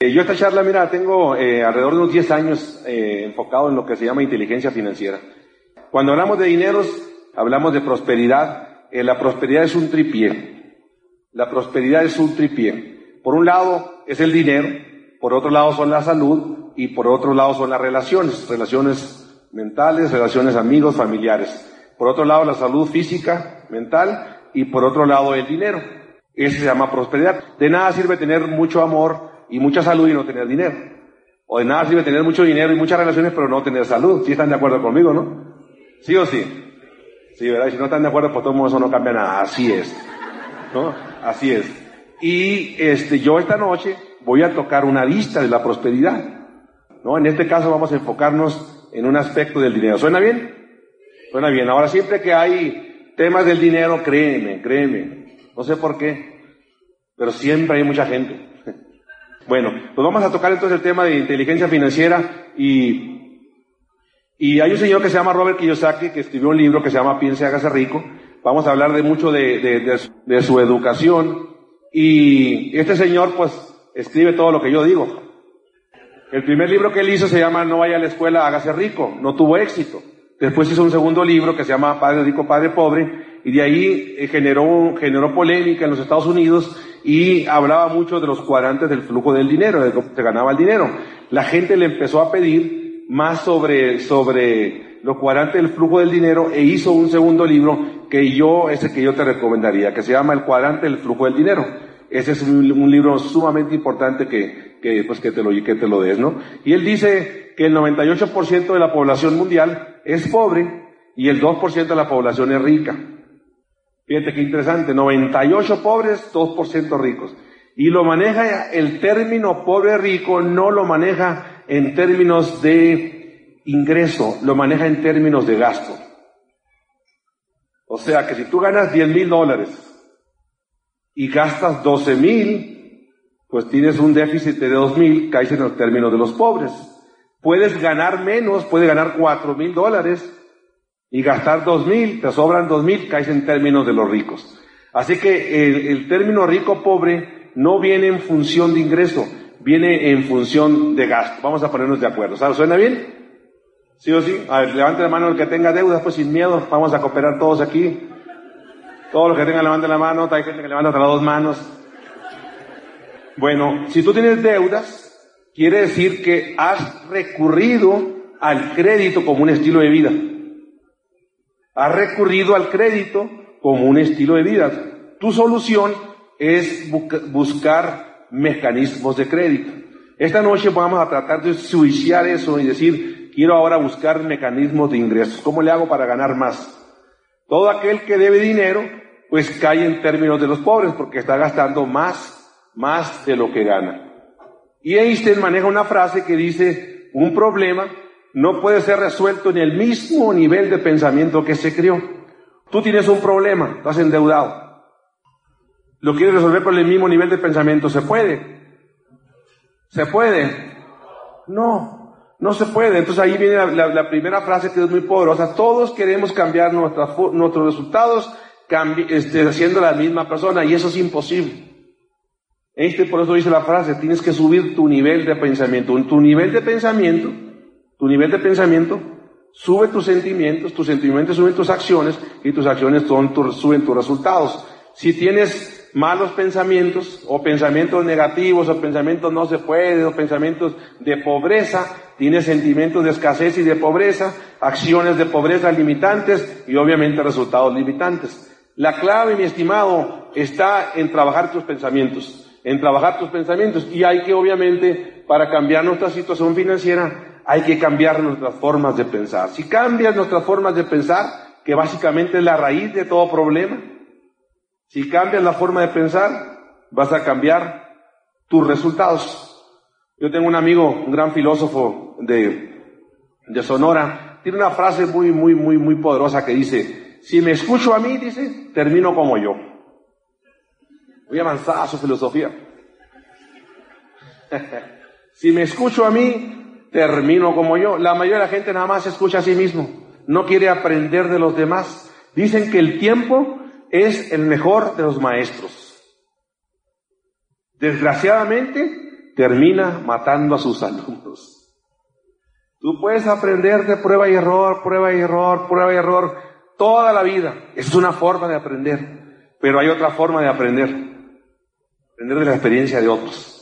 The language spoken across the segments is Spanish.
Eh, yo esta charla, mira, tengo eh, alrededor de unos 10 años eh, enfocado en lo que se llama inteligencia financiera. Cuando hablamos de dineros, hablamos de prosperidad. la prosperidad es un tripié. La prosperidad es un tripié. Por un lado es el dinero, por otro lado son la salud y por otro lado son las relaciones, relaciones mentales, relaciones amigos, familiares. Por otro lado la salud física, mental y por otro lado el dinero. Ese se llama prosperidad. De nada sirve tener mucho amor y mucha salud y no tener dinero. O de nada sirve tener mucho dinero y muchas relaciones pero no tener salud. ¿Sí están de acuerdo conmigo, no? ¿Sí o sí? Sí, ¿verdad? Si no están de acuerdo, pues todo eso no cambia nada. Así es. ¿No? Así es. Y este, yo esta noche voy a tocar una vista de la prosperidad. ¿No? En este caso vamos a enfocarnos en un aspecto del dinero. ¿Suena bien? Suena bien. Ahora siempre que hay temas del dinero, créeme, créeme. No sé por qué, pero siempre hay mucha gente bueno, pues vamos a tocar entonces el tema de inteligencia financiera y, y hay un señor que se llama Robert Kiyosaki que escribió un libro que se llama Piense, hágase rico. Vamos a hablar de mucho de, de, su educación y este señor pues escribe todo lo que yo digo. El primer libro que él hizo se llama No vaya a la escuela, hágase rico. No tuvo éxito. Después hizo un segundo libro que se llama Padre Rico, Padre Pobre, y de ahí eh, generó, generó polémica en los Estados Unidos y hablaba mucho de los cuadrantes del flujo del dinero, de cómo se ganaba el dinero. La gente le empezó a pedir más sobre, sobre los cuadrantes del flujo del dinero e hizo un segundo libro que yo, ese que yo te recomendaría, que se llama El cuadrante del flujo del dinero. Ese es un, libro sumamente importante que, que, pues que te lo, que te lo des, ¿no? Y él dice que el 98% de la población mundial es pobre y el 2% de la población es rica. Fíjate qué interesante, 98 pobres, 2% ricos. Y lo maneja el término pobre rico, no lo maneja en términos de ingreso, lo maneja en términos de gasto. O sea que si tú ganas 10 mil dólares y gastas 12 mil, pues tienes un déficit de 2 mil, caes en los términos de los pobres. Puedes ganar menos, puedes ganar 4 mil dólares y gastar dos mil, te sobran dos mil, caes en términos de los ricos. Así que el, término rico pobre no viene en función de ingreso, viene en función de gasto. Vamos a ponernos de acuerdo. ¿Sabes? ¿Suena bien? ¿Sí o sí? A ver, levante la mano el que tenga deudas, pues sin miedo, vamos a cooperar todos aquí. Todos los que tengan, levanten la mano, hay gente que levanta las dos manos. Bueno, si tú tienes deudas, quiere decir que has recurrido al crédito como un estilo de vida ha recurrido al crédito como un estilo de vida. Tu solución es buscar mecanismos de crédito. Esta noche vamos a tratar de suiciar eso y decir, quiero ahora buscar mecanismos de ingresos. ¿Cómo le hago para ganar más? Todo aquel que debe dinero, pues cae en términos de los pobres porque está gastando más, más de lo que gana. Y Einstein maneja una frase que dice, un problema no puede ser resuelto en el mismo nivel de pensamiento que se creó. Tú tienes un problema, estás endeudado. ¿Lo quieres resolver con el mismo nivel de pensamiento? ¿Se puede? ¿Se puede? No, no se puede. Entonces ahí viene la, primera frase que es muy poderosa. Todos queremos cambiar nuestros resultados este, siendo la misma persona y eso es imposible. Este por eso dice la frase, tienes que subir tu nivel de pensamiento. Tu nivel de pensamiento tu nivel de pensamiento sube tus sentimientos, tus sentimientos suben tus acciones y tus acciones son suben tus resultados. Si tienes malos pensamientos o pensamientos negativos o pensamientos no se puede o pensamientos de pobreza, tienes sentimientos de escasez y de pobreza, acciones de pobreza limitantes y obviamente resultados limitantes. La clave, mi estimado, está en trabajar tus pensamientos, en trabajar tus pensamientos y hay que obviamente para cambiar nuestra situación financiera hay que cambiar nuestras formas de pensar. Si cambias nuestras formas de pensar, que básicamente es la raíz de todo problema, si cambias la forma de pensar, vas a cambiar tus resultados. Yo tengo un amigo, un gran filósofo de, de Sonora, tiene una frase muy, muy, muy, muy poderosa que dice, si me escucho a mí, dice, termino como yo. Muy avanzada su filosofía. si me escucho a mí, termino como yo. La mayoría de la gente nada más escucha a sí mismo, no quiere aprender de los demás. Dicen que el tiempo es el mejor de los maestros. Desgraciadamente, termina matando a sus alumnos. Tú puedes aprender de prueba y error, prueba y error, prueba y error, toda la vida. Es una forma de aprender. Pero hay otra forma de aprender. Aprender de la experiencia de otros.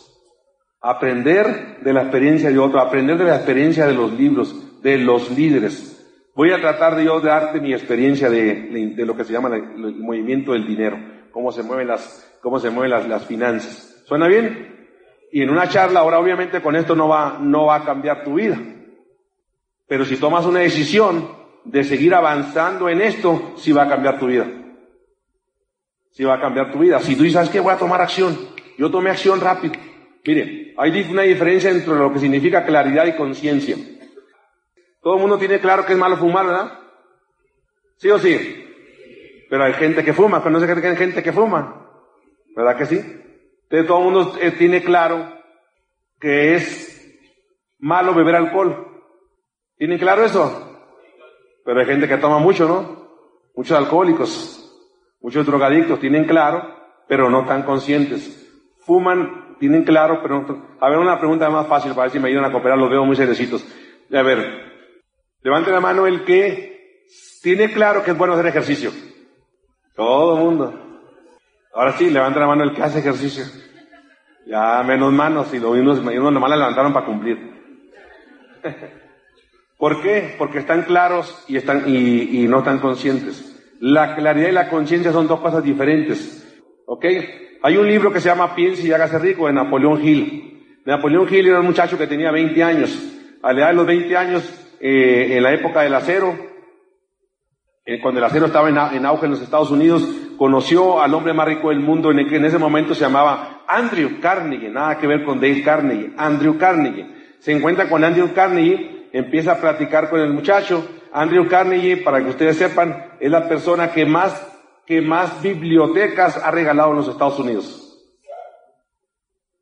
Aprender de la experiencia de otros. Aprender de la experiencia de los libros, de los líderes. Voy a tratar de yo darte mi experiencia de, lo que se llama el, movimiento del dinero. Cómo se mueven las, finanzas. ¿Suena bien? Y en una charla, ahora obviamente con esto no va, no va a cambiar tu vida. Pero si tomas una decisión de seguir avanzando en esto, sí va a cambiar tu vida. Sí va a cambiar tu vida. Si tú dices, que voy a tomar acción? Yo tomé acción rápido. Mire, hay una diferencia entre lo que significa claridad y conciencia. Todo el mundo tiene claro que es malo fumar, ¿verdad? ¿Sí o sí? Pero hay gente que fuma, conoce que hay gente que fuma. ¿Verdad que sí? Entonces todo el mundo eh, tiene claro que es malo beber alcohol. ¿Tienen claro eso? Pero hay gente que toma mucho, ¿no? Muchos alcohólicos, muchos drogadictos tienen claro, pero no tan conscientes. Fuman, tienen claro, pero no. A ver, una pregunta más fácil para ver si me ayudan a cooperar, los veo muy seriositos. A ver, levante la mano el que tiene claro que es bueno hacer ejercicio. Todo el mundo. Ahora sí, levante la mano el que hace ejercicio. Ya menos manos y lo nomás la levantaron para cumplir. ¿Por qué? Porque están claros y, están, y, no están conscientes. La claridad y la conciencia son dos cosas diferentes. ¿Ok? Hay un libro que se llama Piense y hágase rico de Napoleón Hill. Napoleón Hill era un muchacho que tenía 20 años. A la edad de los 20 años, eh, en la época del acero, eh, cuando el acero estaba en, auge en los Estados Unidos, conoció al hombre más rico del mundo, en, que en ese momento se llamaba Andrew Carnegie, nada que ver con Dave Carnegie, Andrew Carnegie. Se encuentra con Andrew Carnegie empieza a platicar con el muchacho. Andrew Carnegie, para que ustedes sepan, es la persona que más, que más bibliotecas ha regalado en los Estados Unidos.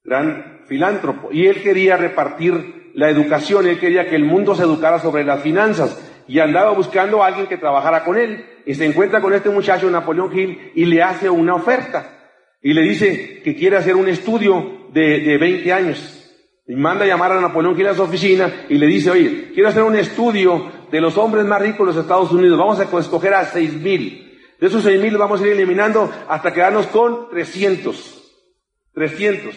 Gran filántropo. Y él quería repartir la educación, él quería que el mundo se educara sobre las finanzas. Y andaba buscando a alguien que trabajara con él. Y se encuentra con este muchacho, Napoleón Hill, y le hace una oferta. Y le dice que quiere hacer un estudio de, de 20 años. Y manda a llamar a Napoleón Hill a su oficina y le dice, oye, quiero hacer un estudio de los hombres más ricos de los Estados Unidos. Vamos a escoger a seis mil. De esos seis mil vamos a ir eliminando hasta quedarnos con 300. 300.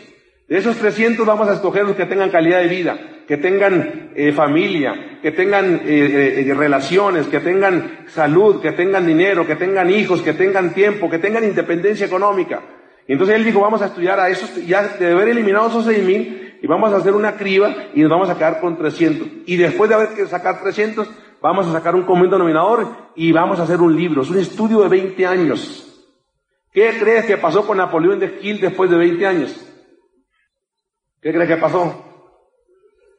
De esos 300 vamos a escoger los que tengan calidad de vida, que tengan eh, familia, que tengan eh, eh, relaciones, que tengan salud, que tengan dinero, que tengan hijos, que tengan tiempo, que tengan independencia económica. Y entonces él dijo, vamos a estudiar a esos, ya de haber eliminado esos seis mil, y vamos a hacer una criba y nos vamos a quedar con 300. Y después de haber que sacar 300, vamos a sacar un común denominador y vamos a hacer un libro. Es un estudio de 20 años. ¿Qué crees que pasó con Napoleón de Gil después de 20 años? ¿Qué crees que pasó?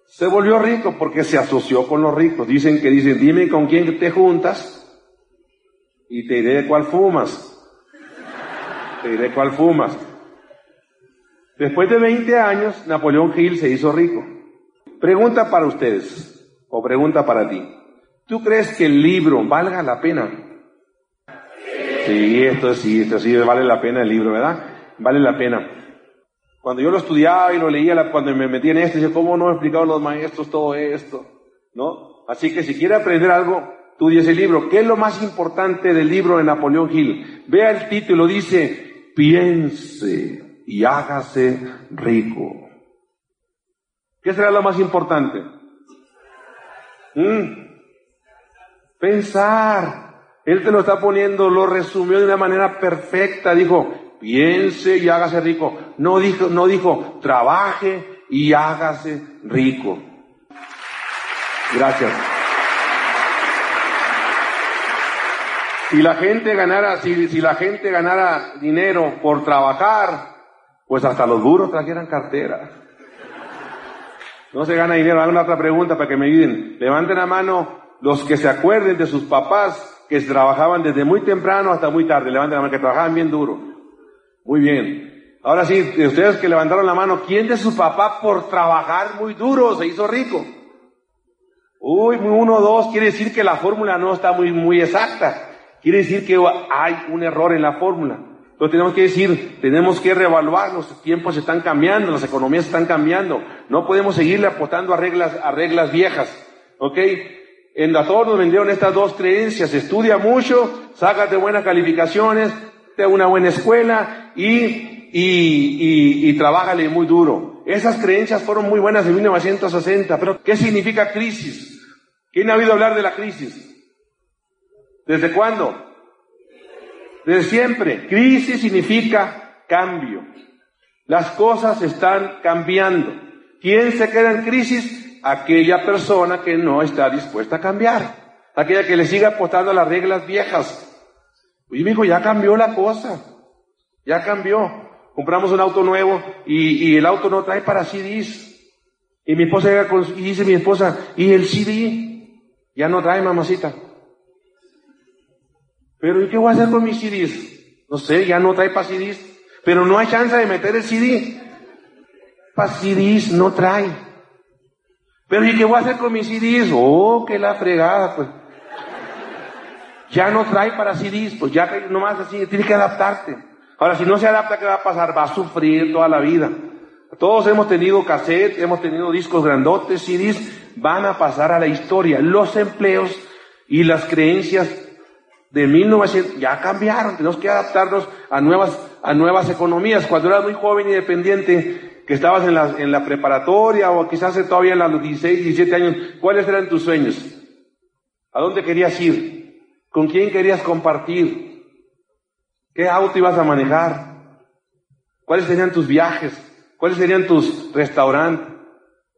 Se volvió rico porque se asoció con los ricos. Dicen que dicen, dime con quién te juntas y te diré cuál fumas. Te diré cuál fumas. Después de 20 años, Napoleón Hill se hizo rico. Pregunta para ustedes, o pregunta para ti. ¿Tú crees que el libro valga la pena? Sí, esto sí, esto sí, vale la pena el libro, ¿verdad? Vale la pena. Cuando yo lo estudiaba y lo leía, cuando me metí en esto, dije, ¿cómo no explicaron los maestros todo esto? ¿No? Así que si quiere aprender algo, tú ese libro. ¿Qué es lo más importante del libro de Napoleón Hill? Vea el título, dice, piense y hágase rico. ¿Qué será lo más importante? ¿Mm? Pensar. Él te lo está poniendo, lo resumió de una manera perfecta. Dijo, piense y hágase rico. No dijo, no dijo, trabaje y hágase rico. Gracias. Si la gente ganara, si, si la gente ganara dinero por trabajar, pues hasta los duros trajeran cartera. No se gana dinero. Hago una otra pregunta para que me ayuden. Levanten la mano los que se acuerden de sus papás que trabajaban desde muy temprano hasta muy tarde. Levanten la mano, que trabajaban bien duro. Muy bien. Ahora sí, de ustedes que levantaron la mano, ¿quién de su papá por trabajar muy duro se hizo rico? Uy, uno dos, quiere decir que la fórmula no está muy, muy exacta. Quiere decir que hay un error en la fórmula. Pero tenemos que decir, tenemos que reevaluar, los tiempos están cambiando, las economías están cambiando. No podemos seguirle apostando a reglas, a reglas viejas. ¿Ok? En todos nos vendieron estas dos creencias. Estudia mucho, sácate buenas calificaciones, te una buena escuela y, y, y, y trabájale muy duro. Esas creencias fueron muy buenas en 1960. Pero, ¿qué significa crisis? ¿Quién ha oído hablar de la crisis? ¿Desde cuándo? Desde siempre. Crisis significa cambio. Las cosas están cambiando. ¿Quién se queda en crisis? Aquella persona que no está dispuesta a cambiar. Aquella que le sigue apostando a las reglas viejas. Oye, mi hijo, ya cambió la cosa. Ya cambió. Compramos un auto nuevo y, el auto no trae para CDs. Y mi esposa y dice mi esposa, ¿y el CD? Ya no trae, mamacita. Pero ¿y qué voy a hacer con mis CDs? No sé, ya no trae para CDs. Pero no hay chance de meter el CD. Para CDs no trae. Pero ¿y qué voy a hacer con mis CDs? Oh, que la fregada, pues. Ya no trae para CDs, pues ya nomás así, tiene que adaptarte. Ahora, si no se adapta, ¿qué va a pasar? Va a sufrir toda la vida. Todos hemos tenido cassettes, hemos tenido discos grandotes, CDs, van a pasar a la historia. Los empleos y las creencias de 1900 ya cambiaron, tenemos que adaptarnos a nuevas, a nuevas economías. Cuando eras muy joven y dependiente, que estabas en la, en preparatoria o quizás todavía a los 16, 17 años, ¿cuáles eran tus sueños? ¿A dónde querías ir? ¿Con quién querías compartir? ¿Qué auto ibas a manejar? ¿Cuáles serían tus viajes? ¿Cuáles serían tus restaurantes?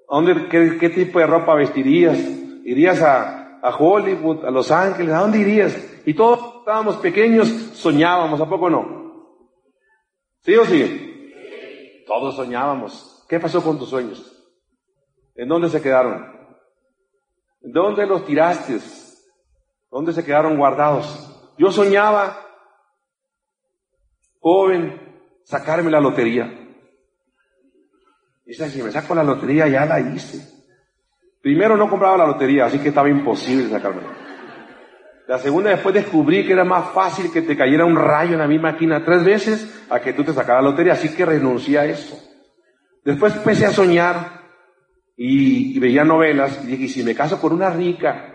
¿A dónde, qué, qué tipo de ropa vestirías? ¿Irías a, a Hollywood, a Los Ángeles, ¿a dónde irías? Y todos estábamos pequeños, soñábamos, ¿a poco no? ¿Sí o sí? Todos soñábamos. ¿Qué pasó con tus sueños? ¿En dónde se quedaron? ¿En dónde los tiraste? ¿Dónde se quedaron guardados? Yo soñaba, joven, sacarme la lotería. Y si me saco la lotería, ya la hice. Primero no compraba la lotería, así que estaba imposible sacarme. La segunda, después descubrí que era más fácil que te cayera un rayo en la misma esquina tres veces a que tú te sacaras la lotería, así que renuncié a eso. Después empecé a soñar y, veía novelas y dije, ¿y si me caso con una rica?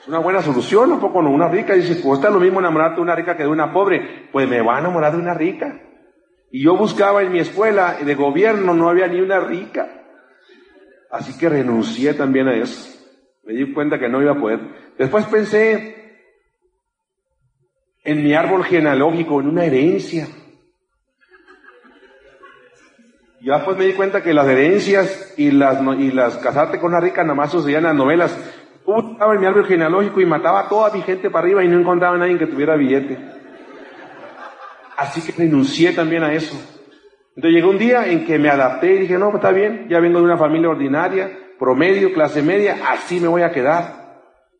Es una buena solución, un poco no, una rica. dice, pues está lo mismo enamorarte de una rica que de una pobre. Pues me va a enamorar de una rica. Y yo buscaba en mi escuela de gobierno, no había ni una rica. Así que renuncié también a eso. Me di cuenta que no iba a poder. Después pensé en mi árbol genealógico, en una herencia. Y después me di cuenta que las herencias y las, y las casarte con una rica nada más sucedían las novelas. Estaba en mi árbol genealógico y mataba a toda mi gente para arriba y no encontraba a nadie que tuviera billete. Así que renuncié también a eso. Entonces llegó un día en que me adapté y dije, no, pues está bien, ya vengo de una familia ordinaria, promedio, clase media, así me voy a quedar.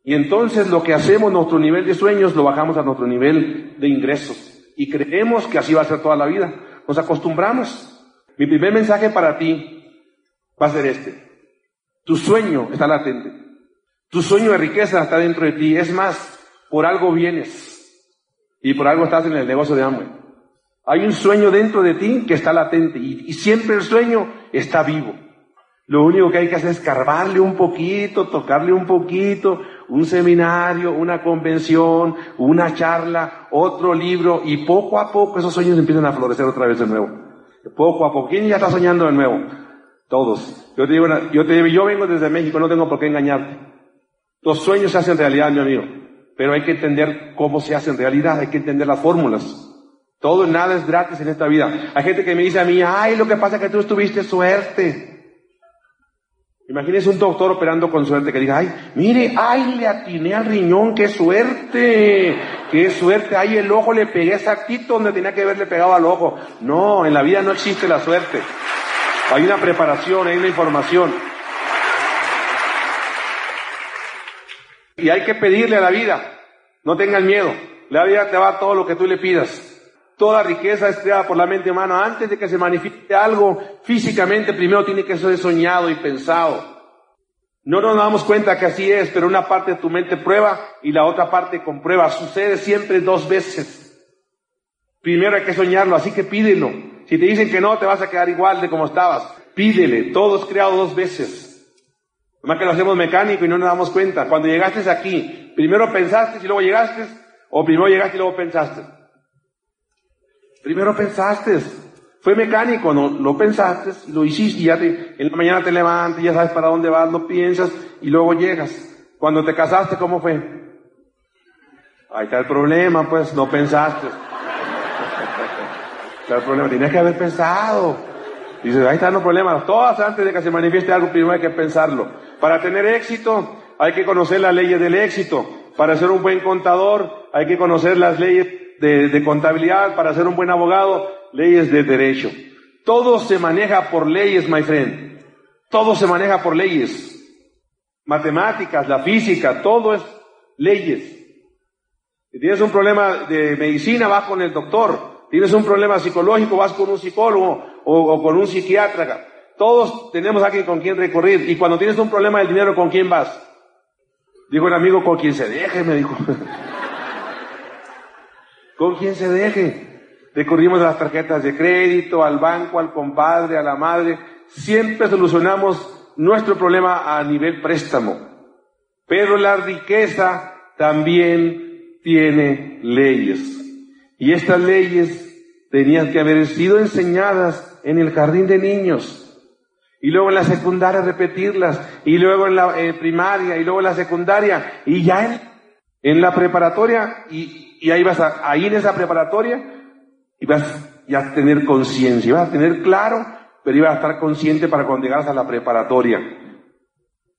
Y entonces lo que hacemos, nuestro nivel de sueños, lo bajamos a nuestro nivel de ingresos. Y creemos que así va a ser toda la vida. Nos acostumbramos. Mi primer mensaje para ti va a ser este. Tu sueño está latente. Tu sueño de riqueza está dentro de ti. Es más, por algo vienes. Y por algo estás en el negocio de hambre. Hay un sueño dentro de ti que está latente y, siempre el sueño está vivo. Lo único que hay que hacer es carbarle un poquito, tocarle un poquito, un seminario, una convención, una charla, otro libro y poco a poco esos sueños empiezan a florecer otra vez de nuevo. Poco a poco. ¿Quién ya está soñando de nuevo? Todos. Yo te digo, yo te digo, yo vengo desde México, no tengo por qué engañarte. Los sueños se hacen realidad, mi amigo. Pero hay que entender cómo se hacen realidad, hay que entender las fórmulas. Todo, nada es gratis en esta vida. Hay gente que me dice a mí, ay, lo que pasa es que tú tuviste suerte. Imagínese un doctor operando con suerte que diga, ay, mire, ay, le atiné al riñón, qué suerte, qué suerte, ay, el ojo le pegué exactito donde tenía que haberle pegado al ojo. No, en la vida no existe la suerte. Hay una preparación, hay una información. Y hay que pedirle a la vida, no tengas miedo, la vida te va a todo lo que tú le pidas. Toda riqueza es creada por la mente humana. Antes de que se manifieste algo físicamente, primero tiene que ser soñado y pensado. No nos damos cuenta que así es, pero una parte de tu mente prueba y la otra parte comprueba. Sucede siempre dos veces. Primero hay que soñarlo, así que pídelo. Si te dicen que no, te vas a quedar igual de como estabas. Pídele, todos creado dos veces. Más que lo hacemos mecánico y no nos damos cuenta. Cuando llegaste aquí, primero pensaste y luego llegaste, o primero llegaste y luego pensaste. Primero pensaste. Fue mecánico, no, lo pensaste, lo hiciste, y ya te, en la mañana te levantas, ya sabes para dónde vas, lo piensas y luego llegas. Cuando te casaste, ¿cómo fue? Ahí está el problema, pues, no pensaste. está el problema, tienes que haber pensado. Dices, ahí están los problemas. Todas antes de que se manifieste algo, primero hay que pensarlo. Para tener éxito, hay que conocer las leyes del éxito. Para ser un buen contador, hay que conocer las leyes de, contabilidad, para ser un buen abogado, leyes de derecho. Todo se maneja por leyes, my friend. Todo se maneja por leyes. Matemáticas, la física, todo es leyes. Si tienes un problema de medicina, vas con el doctor. Tienes un problema psicológico, vas con un psicólogo o, con un psiquiatra. Todos tenemos alguien con quien recurrir. Y cuando tienes un problema del dinero, ¿con quién vas? Dijo un amigo, con quien se deje, me dijo. con quien se deje. Recurrimos a las tarjetas de crédito, al banco, al compadre, a la madre. Siempre solucionamos nuestro problema a nivel préstamo. Pero la riqueza también tiene leyes. Y estas leyes tenían que haber sido enseñadas en el jardín de niños. Y luego en la secundaria repetirlas. Y luego en la primaria. Y luego en la secundaria. Y ya en, en la preparatoria. Y, y ahí vas a, ahí en esa preparatoria. Y vas a tener conciencia. Vas a tener claro. Pero ibas a estar consciente para cuando llegas a la preparatoria.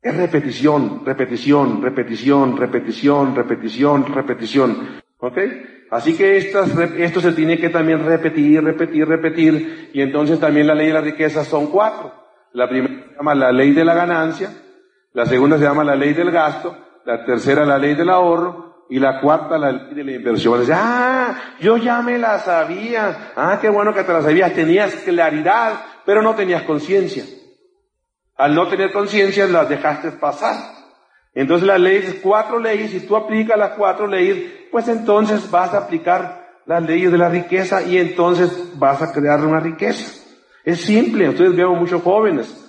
Es repetición, repetición, repetición, repetición, repetición, repetición. ¿Ok? Así que esto se tiene que también repetir, repetir, repetir. Y entonces también la ley de la riqueza son cuatro. La primera se llama la ley de la ganancia, la segunda se llama la ley del gasto, la tercera la ley del ahorro y la cuarta la de la inversión. Ah, yo ya me la sabía. Ah, qué bueno que te la sabías. Tenías claridad, pero no tenías conciencia. Al no tener conciencia las dejaste pasar. Entonces las leyes, cuatro leyes, si tú aplicas las cuatro leyes, pues entonces vas a aplicar las leyes de la riqueza y entonces vas a crear una riqueza. Es simple, ustedes veo muchos jóvenes,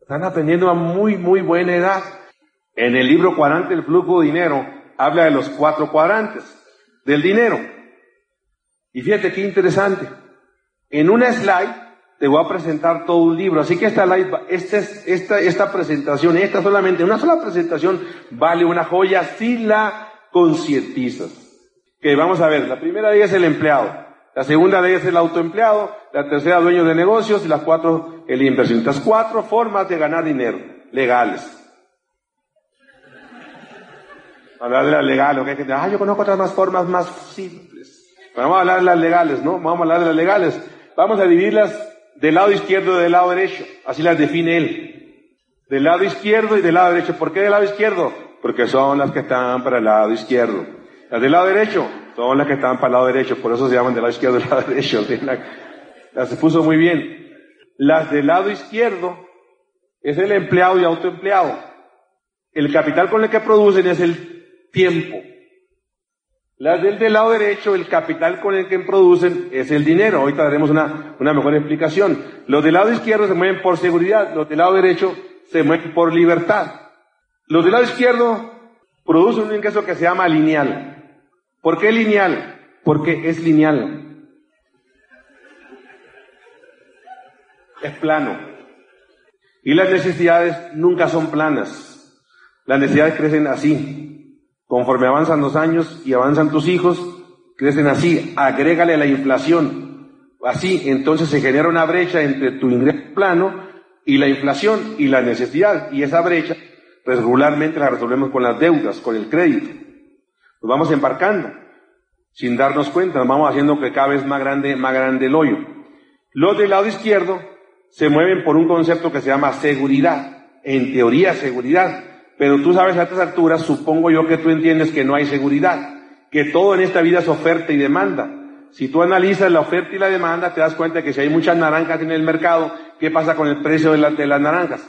están aprendiendo a muy, muy buena edad. En el libro Cuadrante del Flujo de Dinero habla de los cuatro cuadrantes del dinero. Y fíjate qué interesante. En una slide te voy a presentar todo un libro. Así que esta, esta, esta, esta presentación, esta solamente, una sola presentación, vale una joya si la concientizas. Que vamos a ver, la primera de ellas es el empleado, la segunda de ellas es el autoempleado, la tercera dueño de negocios y las cuatro el inversionista. cuatro formas de ganar dinero, legales. Hablar de las legales, ¿ok? Ah, yo conozco otras más formas más simples. Vamos a hablar de las legales, ¿no? Vamos a hablar de las legales. Vamos a dividirlas del lado izquierdo y del lado derecho. Así las define él. Del lado izquierdo y del lado derecho. ¿Por qué del lado izquierdo? Porque son las que están para el lado izquierdo. Las del lado derecho son las que están para el lado derecho. Por eso se llaman del lado izquierdo y del lado derecho. Las puso muy bien. Las del lado izquierdo es el empleado y autoempleado. El capital con el que producen es el tiempo. Las del, del lado derecho, el capital con el que producen es el dinero. Ahorita daremos una, una mejor explicación. Los del lado izquierdo se mueven por seguridad, los del lado derecho se mueven por libertad. Los del lado izquierdo producen un ingreso que se llama lineal. ¿Por qué lineal? Porque es lineal. Es plano. Y las necesidades nunca son planas. Las necesidades crecen así, Conforme avanzan los años y avanzan tus hijos, crecen así, agrégale la inflación. Así, entonces se genera una brecha entre tu ingreso plano y la inflación y la necesidad. Y esa brecha, pues regularmente la resolvemos con las deudas, con el crédito. Nos vamos embarcando, sin darnos cuenta, nos vamos haciendo que cada vez más grande, más grande el hoyo. Los del lado izquierdo se mueven por un concepto que se llama seguridad. En teoría, seguridad. Pero tú sabes a estas alturas, supongo yo que tú entiendes que no hay seguridad, que todo en esta vida es oferta y demanda. Si tú analizas la oferta y la demanda, te das cuenta que si hay muchas naranjas en el mercado, ¿qué pasa con el precio de, las naranjas?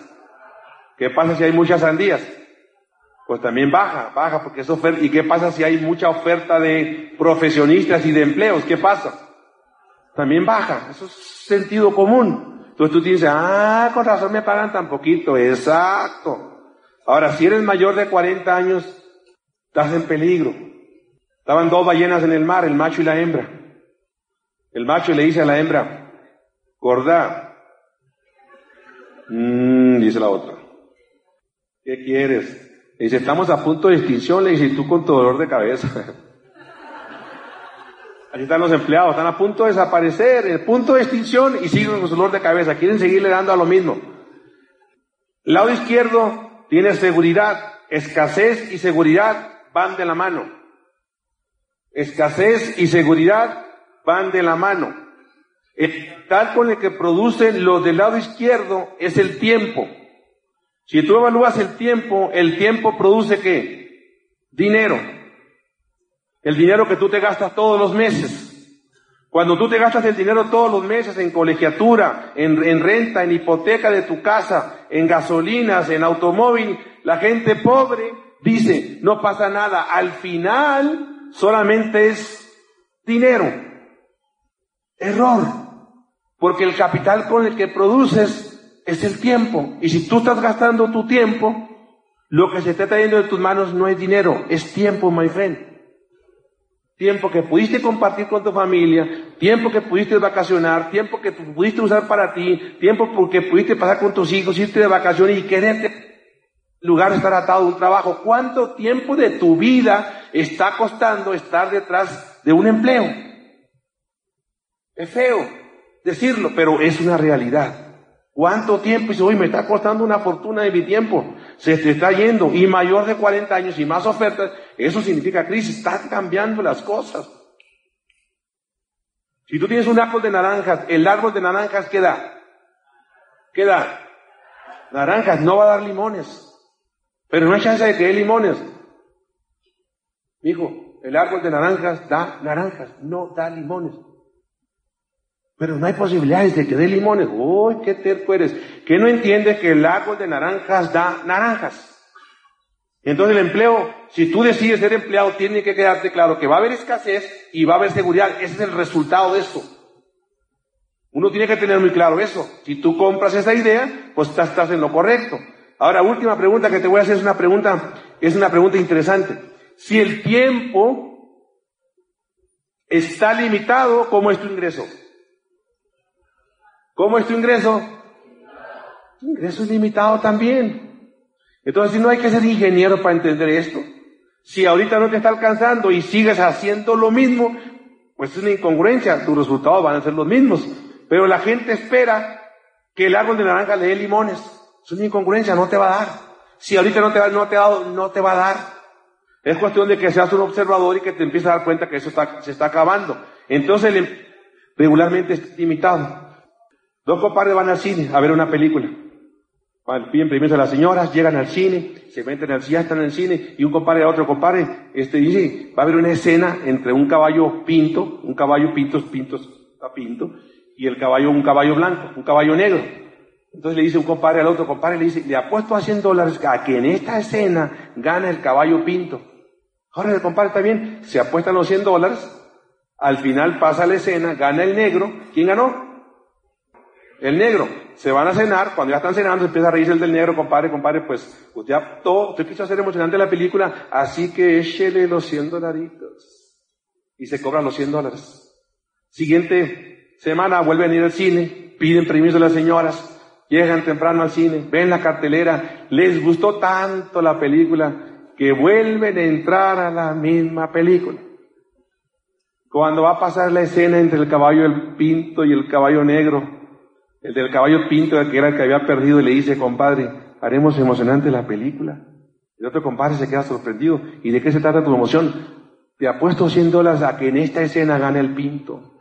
¿Qué pasa si hay muchas sandías? Pues también baja, baja porque es oferta. ¿Y qué pasa si hay mucha oferta de profesionistas y de empleos? ¿Qué pasa? también baja. Eso es sentido común. Entonces tú dices, ah, con razón me pagan tan poquito. Exacto. Ahora, si eres mayor de 40 años, estás en peligro. Estaban dos ballenas en el mar, el macho y la hembra. El macho le dice a la hembra, gorda, mmm, dice la otra, ¿qué quieres? Le dice, estamos a punto de extinción, le dice, tú con tu dolor de cabeza. Aquí están los empleados, están a punto de desaparecer, el punto de extinción y siguen con su dolor de cabeza, quieren seguirle dando a lo mismo. Lado izquierdo tiene seguridad, escasez y seguridad van de la mano. Escasez y seguridad van de la mano. Tal con el que producen los del lado izquierdo es el tiempo. Si tú evalúas el tiempo, el tiempo produce qué? Dinero. El dinero que tú te gastas todos los meses. Cuando tú te gastas el dinero todos los meses en colegiatura, en, en, renta, en hipoteca de tu casa, en gasolinas, en automóvil, la gente pobre dice, no pasa nada. Al final solamente es dinero. Error. Porque el capital con el que produces es el tiempo. Y si tú estás gastando tu tiempo, lo que se está trayendo de tus manos no es dinero, es tiempo, my friend. Tiempo que pudiste compartir con tu familia, tiempo que pudiste vacacionar, tiempo que pudiste usar para ti, tiempo que pudiste pasar con tus hijos, irte de vacaciones y quererte lugar de estar atado a un trabajo. ¿Cuánto tiempo de tu vida está costando estar detrás de un empleo? Es feo decirlo, pero es una realidad. ¿Cuánto tiempo? Dice, hoy me está costando una fortuna de mi tiempo. Se te está yendo. Y mayor de 40 años y más ofertas, eso significa crisis. Están cambiando las cosas. Si tú tienes un árbol de naranjas, el árbol de naranjas, ¿qué da? ¿Qué da? Naranjas, no va a dar limones. Pero no hay chance de que dé limones. Hijo, el árbol de naranjas da naranjas, no da limones. Pero no hay posibilidades de que dé limones. ¡Uy, qué terco eres! ¿Qué no entiende que el árbol de naranjas da naranjas? Entonces el empleo, si tú decides ser empleado, tiene que quedarte claro que va a haber escasez y va a haber seguridad. Ese es el resultado de esto. Uno tiene que tener muy claro eso. Si tú compras esa idea, pues estás en lo correcto. Ahora, última pregunta que te voy a hacer es una pregunta, es una pregunta interesante. Si el tiempo está limitado, ¿cómo es tu ingreso? ¿Cómo es tu ingreso? Tu ingreso es limitado también. Entonces, si no hay que ser ingeniero para entender esto. Si ahorita no te está alcanzando y sigues haciendo lo mismo, pues es una incongruencia, tus resultados van a ser los mismos. Pero la gente espera que el árbol de naranja le dé limones. Es una incongruencia, no te va a dar. Si ahorita no te, va, no te, ha no te va a dar. Es cuestión de que seas un observador y que te empieces a dar cuenta que eso se está acabando. Entonces, regularmente es limitado. Dos compadres van al cine a ver una película. Van, piden permiso a las señoras, llegan al cine, se meten al ya están en el cine, y un compadre a otro compadre, este dice, va a haber una escena entre un caballo pinto, un caballo pinto, pintos, está pinto, y el caballo, un caballo blanco, un caballo negro. Entonces le dice un compadre al otro compadre, le dice, le apuesto a 100 dólares a que en esta escena gana el caballo pinto. Ahora el compadre está bien, se apuestan los 100 dólares, al final pasa la escena, gana el negro, ¿quién ganó? El negro. Se van a cenar, cuando ya están cenando, empieza a reírse el del negro, compadre, compadre, pues usted ya todo, usted quiso hacer emocionante la película, así que échele los 100 dolaritos. Y se cobran los 100 dólares. Siguiente semana vuelven a ir al cine, piden permiso a las señoras, llegan temprano al cine, ven la cartelera, les gustó tanto la película que vuelven a entrar a la misma película. Cuando va a pasar la escena entre el caballo del pinto y el caballo negro, el del caballo pinto, que era el que había perdido, le dice, compadre, haremos emocionante la película. El otro compadre se queda sorprendido. ¿Y de qué se trata tu emoción? Te apuesto 100 dólares a que en esta escena gane el pinto.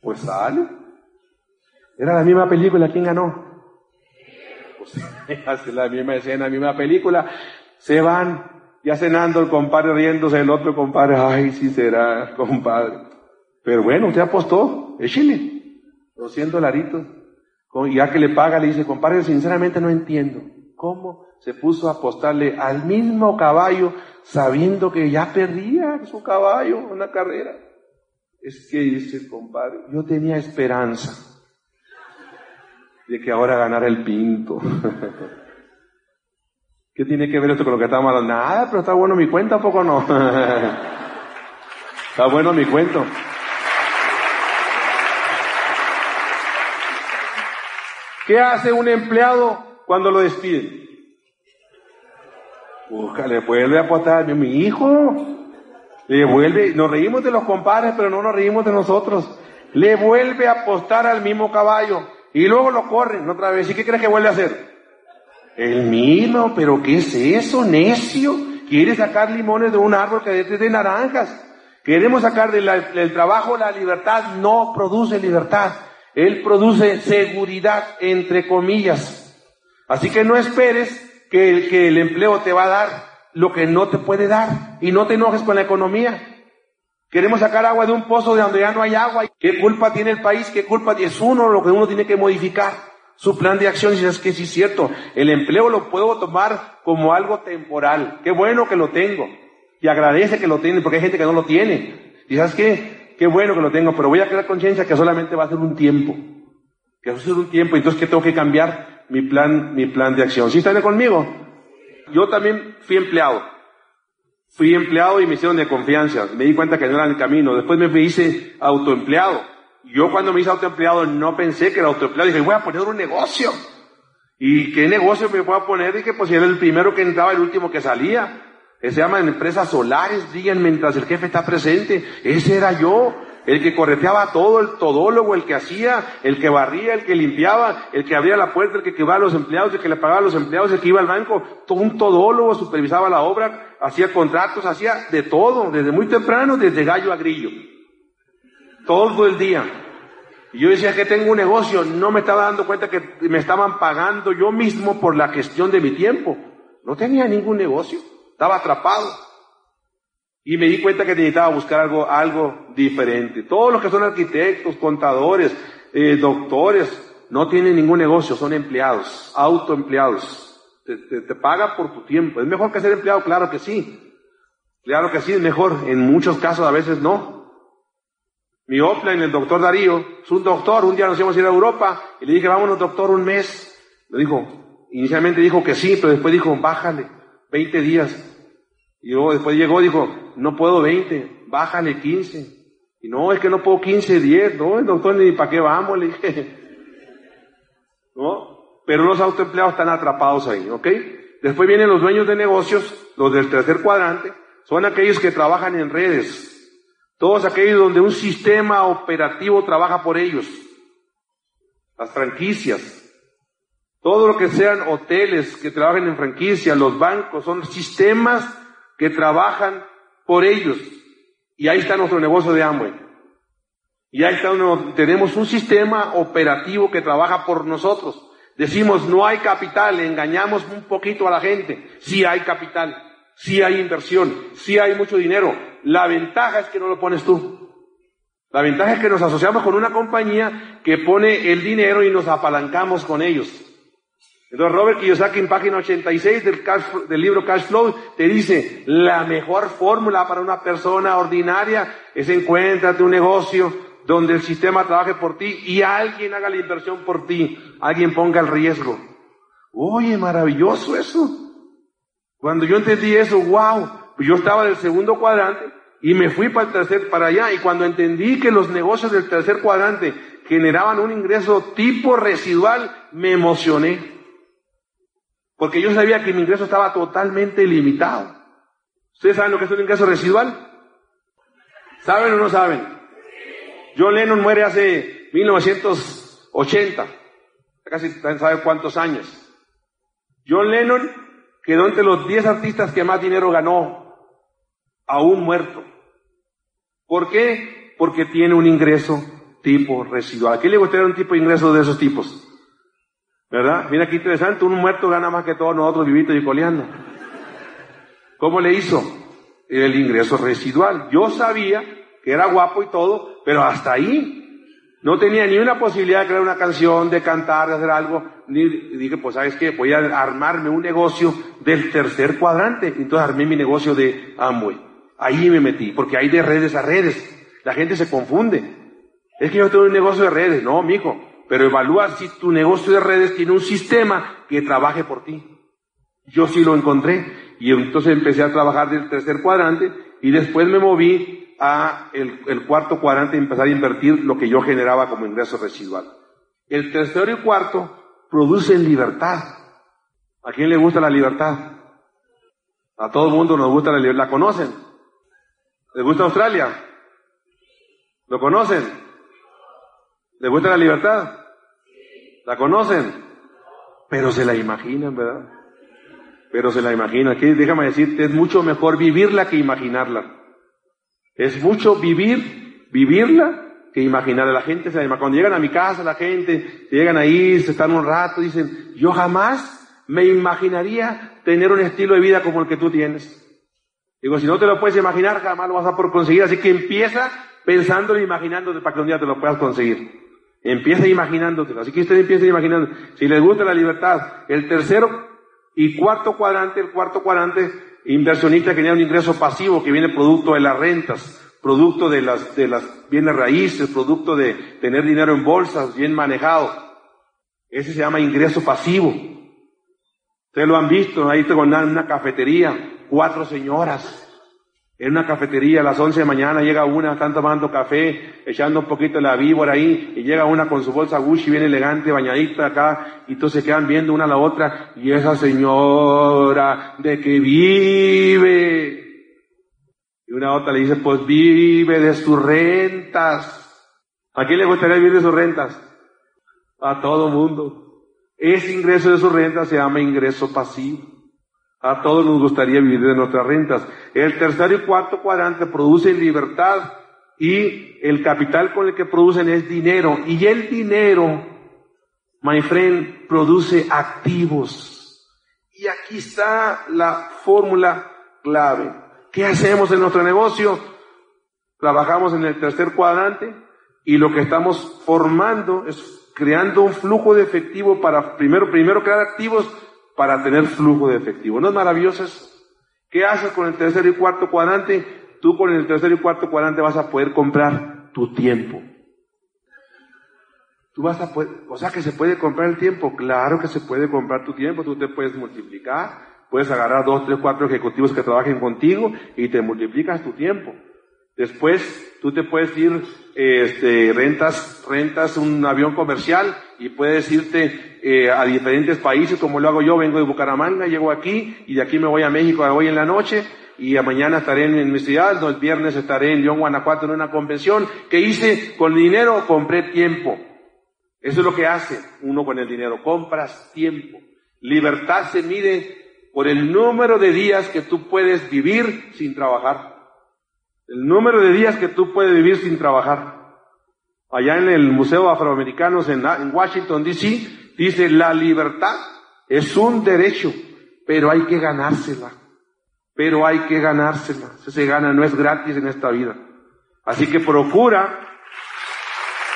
Pues sale. Era la misma película, ¿quién ganó? Pues hace la misma escena, la misma película. Se van, ya cenando el compadre riéndose, el otro compadre, ay, sí será, compadre. Pero bueno, usted apostó, échele. 200 dolaritos. Y ya que le paga, le dice, compadre, sinceramente no entiendo. ¿Cómo se puso a apostarle al mismo caballo sabiendo que ya perdía su caballo en una carrera? Es que dice, compadre, yo tenía esperanza de que ahora ganara el pinto. ¿Qué tiene que ver esto con lo que estamos hablando? Nada, pero está bueno mi cuenta, ¿a poco no? está bueno mi cuento. ¿Qué hace un empleado cuando lo despiden? Le vuelve a apostar, mi hijo, le vuelve, nos reímos de los compadres, pero no nos reímos de nosotros. Le vuelve a apostar al mismo caballo y luego lo corren otra vez. ¿Y qué crees que vuelve a hacer? El mismo, pero ¿qué es eso, necio? Quiere sacar limones de un árbol que es de naranjas. Queremos sacar del trabajo la libertad, no produce libertad. Él produce seguridad, entre comillas. Así que no esperes que que el empleo te va a dar lo que no te puede dar y no te enojes con la economía. Queremos sacar agua de un pozo de donde ya no hay agua. ¿Qué culpa tiene el país? ¿Qué culpa es uno lo que uno tiene que modificar? Su plan de acción, si es que sí es cierto, el empleo lo puedo tomar como algo temporal. Qué bueno que lo tengo. Y agradece que lo tiene, porque hay gente que no lo tiene. Y sabes qué? Qué bueno que lo tengo, pero voy a crear conciencia que solamente va a ser un tiempo. Que va a ser un tiempo, entonces que tengo que cambiar mi plan, mi plan de acción. ¿Sí están conmigo? yo también fui empleado. Fui empleado y me hicieron de confianza. Me di cuenta que no era el camino. Después me hice autoempleado. Yo cuando me hice autoempleado no pensé que era autoempleado. Dije, voy a poner un negocio. ¿Y qué negocio me voy a poner? Dije, pues si era el primero que entraba, el último que salía. Se llaman empresas solares, digan, mientras el jefe está presente. Ese era yo el que correteaba todo, el todólogo, el que hacía, el que barría, el que limpiaba, el que abría la puerta, el que iba a los empleados, el que le pagaba a los empleados, el que iba al banco, todo un todólogo, supervisaba la obra, hacía contratos, hacía de todo, desde muy temprano, desde gallo a grillo. Todo el día. Y yo decía que tengo un negocio, no me estaba dando cuenta que me estaban pagando yo mismo por la gestión de mi tiempo. No tenía ningún negocio, estaba atrapado. Y me di cuenta que necesitaba buscar algo, algo diferente. Todos los que son arquitectos, contadores, eh, doctores, no tienen ningún negocio, son empleados, autoempleados. Te, te, paga por tu tiempo. ¿Es mejor que ser empleado? Claro que sí. Claro que sí, es mejor. En muchos casos a veces no. Mi en el doctor Darío, es un doctor, un día nos íbamos a ir a Europa y le dije, vámonos doctor un mes. Le dijo, inicialmente dijo que sí, pero después dijo, bájale, 20 días. Y luego después llegó dijo, no puedo 20, bájale 15. Y no, es que no puedo 15, 10, no, doctor ni para qué vamos, le dije. ¿No? Pero los autoempleados están atrapados ahí, ¿ok? Después vienen los dueños de negocios, los del tercer cuadrante, son aquellos que trabajan en redes. Todos aquellos donde un sistema operativo trabaja por ellos. Las franquicias. Todo lo que sean hoteles que trabajen en franquicias, los bancos, son sistemas que trabajan por ellos. Y ahí está nuestro negocio de Amway. Y ahí está, tenemos un sistema operativo que trabaja por nosotros. Decimos, no hay capital, engañamos un poquito a la gente. Sí hay capital, sí hay inversión, sí hay mucho dinero. La ventaja es que no lo pones tú. La ventaja es que nos asociamos con una compañía que pone el dinero y nos apalancamos con ellos. Entonces Robert Kiyosaki en página 86 del, del libro Cash Flow te dice, la mejor fórmula para una persona ordinaria es encuéntrate un negocio donde el sistema trabaje por ti y alguien haga la inversión por ti, alguien ponga el riesgo. Oye, maravilloso eso. Cuando yo entendí eso, wow, yo estaba del segundo cuadrante y me fui para el tercer, para allá y cuando entendí que los negocios del tercer cuadrante generaban un ingreso tipo residual, me emocioné. Porque yo sabía que mi ingreso estaba totalmente limitado. ¿Ustedes saben lo que es un ingreso residual? ¿Saben o no saben? John Lennon muere hace 1980. Casi sabe cuántos años. John Lennon quedó entre los 10 artistas que más dinero ganó, aún muerto. ¿Por qué? Porque tiene un ingreso tipo residual. ¿A quién le gustaría un tipo de ingreso de esos tipos? ¿Verdad? Mira qué interesante, un muerto gana más que todos nosotros vivitos y coleando. ¿Cómo le hizo? El ingreso residual. Yo sabía que era guapo y todo, pero hasta ahí. No tenía ni una posibilidad de crear una canción, de cantar, de hacer algo. Ni dije, pues sabes qué, voy a armarme un negocio del tercer cuadrante. Entonces armé mi negocio de Amway. Ahí me metí, porque hay de redes a redes. La gente se confunde. Es que yo tengo un negocio de redes. No, mijo. Pero evalúa si tu negocio de redes tiene un sistema que trabaje por ti. Yo sí lo encontré. Y entonces empecé a trabajar del tercer cuadrante y después me moví a el, cuarto cuadrante y empezar a invertir lo que yo generaba como ingreso residual. El tercero y cuarto producen libertad. ¿A quién le gusta la libertad? A todo el mundo nos gusta la libertad. ¿La conocen? ¿Les gusta Australia? ¿Lo conocen? ¿Les gusta la libertad? ¿La conocen? Pero se la imaginan, ¿verdad? Pero se la imaginan. Aquí déjame decirte, es mucho mejor vivirla que imaginarla. Es mucho vivir, vivirla que imaginarla. La gente se. Cuando llegan a mi casa, la gente, llegan ahí, se están un rato, dicen, yo jamás me imaginaría tener un estilo de vida como el que tú tienes. Digo, si no te lo puedes imaginar, jamás lo vas a por conseguir. Así que empieza pensándolo y imaginándote para que un día te lo puedas conseguir. Empieza imaginándotelo. Así que usted empieza imaginando. Si les gusta la libertad, el tercero y cuarto cuadrante, el cuarto cuadrante, inversionista que tiene un ingreso pasivo que viene producto de las rentas, producto de las, de las bienes raíces, producto de tener dinero en bolsas bien manejado. Ese se llama ingreso pasivo. Ustedes lo han visto, ahí tengo una cafetería, cuatro señoras. En una cafetería a las once de la mañana llega una, están tomando café, echando un poquito de la víbora ahí, y llega una con su bolsa Gucci bien elegante, bañadita acá, y todos se quedan viendo una a la otra, y esa señora, ¿de qué vive? Y una otra le dice, pues vive de sus rentas. ¿A quién le gustaría vivir de sus rentas? A todo mundo. Ese ingreso de su renta se llama ingreso pasivo. A todos nos gustaría vivir de nuestras rentas. El tercer y cuarto cuadrante producen libertad y el capital con el que producen es dinero. Y el dinero, my friend, produce activos. Y aquí está la fórmula clave. ¿Qué hacemos en nuestro negocio? Trabajamos en el tercer cuadrante y lo que estamos formando es creando un flujo de efectivo para, primero, primero crear activos para tener flujo de efectivo. ¿No es maravilloso eso? ¿Qué haces con el tercer y cuarto cuadrante? Tú con el tercer y cuarto cuadrante vas a poder comprar tu tiempo. Tú vas a poder, o sea que se puede comprar el tiempo, claro que se puede comprar tu tiempo, tú te puedes multiplicar, puedes agarrar dos, tres, cuatro ejecutivos que trabajen contigo y te multiplicas tu tiempo. Después tú te puedes ir, este, rentas, rentas un avión comercial y puedes irte eh, a diferentes países como lo hago yo. Vengo de Bucaramanga, llego aquí y de aquí me voy a México hoy en la noche y mañana estaré en, mi ciudad, el viernes estaré en León, Guanajuato en una convención. ¿Qué hice? Con dinero compré tiempo. Eso es lo que hace uno con el dinero. Compras tiempo. Libertad se mide por el número de días que tú puedes vivir sin trabajar. El número de días que tú puedes vivir sin trabajar. Allá en el Museo Afroamericano en, Washington, D.C., dice, la libertad es un derecho, pero hay que ganársela. Pero hay que ganársela. Se gana, no es gratis en esta vida. Así que procura,